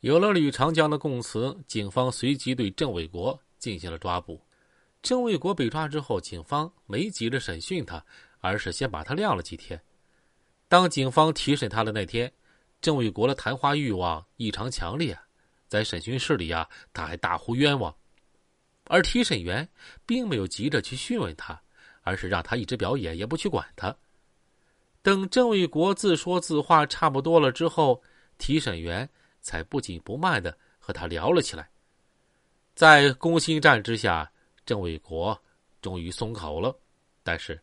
有了吕长江的供词，警方随即对郑卫国进行了抓捕。郑卫国被抓之后，警方没急着审讯他，而是先把他晾了几天。当警方提审他的那天，郑卫国的谈话欲望异常强烈，在审讯室里啊，他还大呼冤枉。而提审员并没有急着去讯问他，而是让他一直表演，也不去管他。等郑卫国自说自话差不多了之后，提审员才不紧不慢的和他聊了起来。在攻心战之下，郑卫国终于松口了，但是，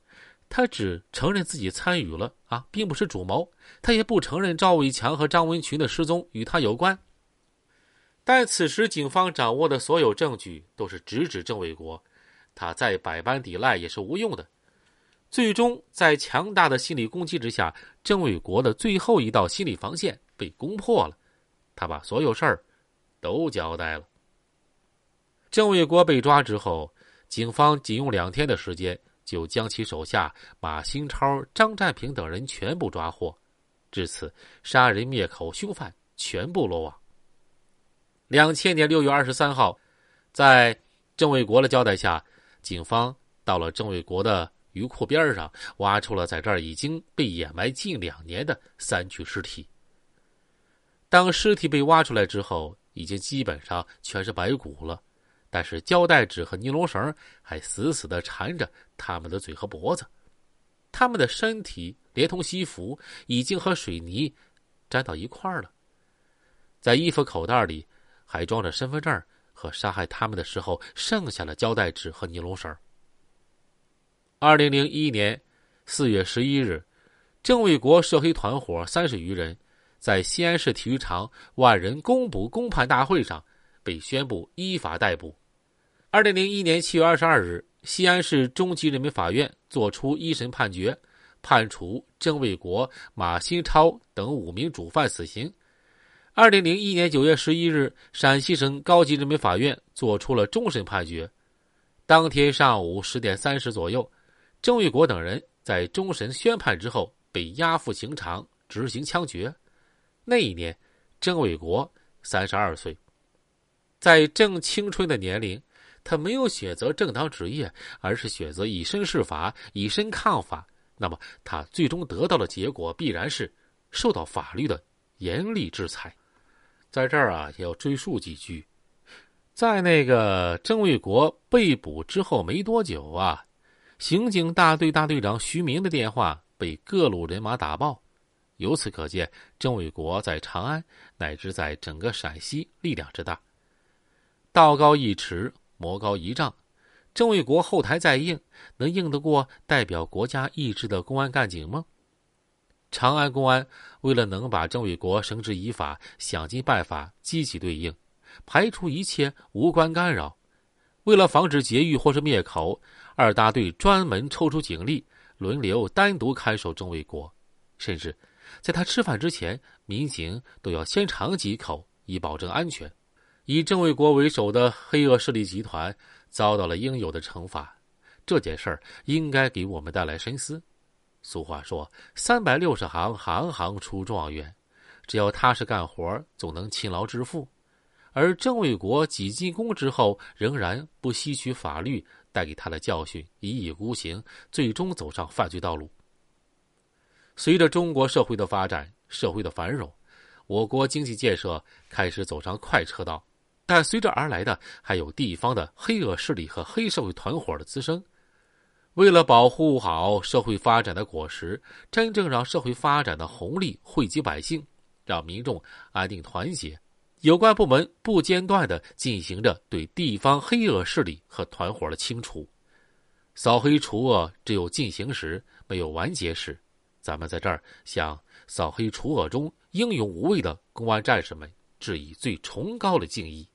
他只承认自己参与了啊，并不是主谋。他也不承认赵伟强和张文群的失踪与他有关。但此时，警方掌握的所有证据都是直指郑卫国，他再百般抵赖也是无用的。最终，在强大的心理攻击之下，郑卫国的最后一道心理防线被攻破了，他把所有事儿都交代了。郑卫国被抓之后，警方仅用两天的时间就将其手下马新超、张占平等人全部抓获，至此，杀人灭口凶犯全部落网。两千年六月二十三号，在郑卫国的交代下，警方到了郑卫国的鱼库边上，挖出了在这儿已经被掩埋近两年的三具尸体。当尸体被挖出来之后，已经基本上全是白骨了，但是胶带纸和尼龙绳还死死的缠着他们的嘴和脖子，他们的身体连同西服已经和水泥粘到一块儿了，在衣服口袋里。还装着身份证和杀害他们的时候剩下的胶带纸和尼龙绳。二零零一年四月十一日，郑卫国涉黑团伙三十余人，在西安市体育场万人公捕公判大会上被宣布依法逮捕。二零零一年七月二十二日，西安市中级人民法院作出一审判决，判处郑卫国、马新超等五名主犯死刑。二零零一年九月十一日，陕西省高级人民法院作出了终审判决。当天上午十点三十左右，郑卫国等人在终审宣判之后被押赴刑场执行枪决。那一年，郑卫国三十二岁，在正青春的年龄，他没有选择正当职业，而是选择以身试法、以身抗法。那么，他最终得到的结果必然是受到法律的严厉制裁。在这儿啊，要追溯几句，在那个郑卫国被捕之后没多久啊，刑警大队大队长徐明的电话被各路人马打爆，由此可见郑卫国在长安乃至在整个陕西力量之大。道高一尺，魔高一丈，郑卫国后台再硬，能硬得过代表国家意志的公安干警吗？长安公安为了能把郑卫国绳之以法，想尽办法积极对应，排除一切无关干扰。为了防止劫狱或是灭口，二大队专门抽出警力，轮流单独看守郑卫国。甚至在他吃饭之前，民警都要先尝几口，以保证安全。以郑卫国为首的黑恶势力集团遭到了应有的惩罚，这件事儿应该给我们带来深思。俗话说：“三百六十行，行行出状元。”只要踏实干活，总能勤劳致富。而郑卫国几进宫之后，仍然不吸取法律带给他的教训，一意孤行，最终走上犯罪道路。随着中国社会的发展，社会的繁荣，我国经济建设开始走上快车道，但随着而来的还有地方的黑恶势力和黑社会团伙的滋生。为了保护好社会发展的果实，真正让社会发展的红利惠及百姓，让民众安定团结，有关部门不间断的进行着对地方黑恶势力和团伙的清除、扫黑除恶。只有进行时，没有完结时。咱们在这儿向扫黑除恶中英勇无畏的公安战士们致以最崇高的敬意。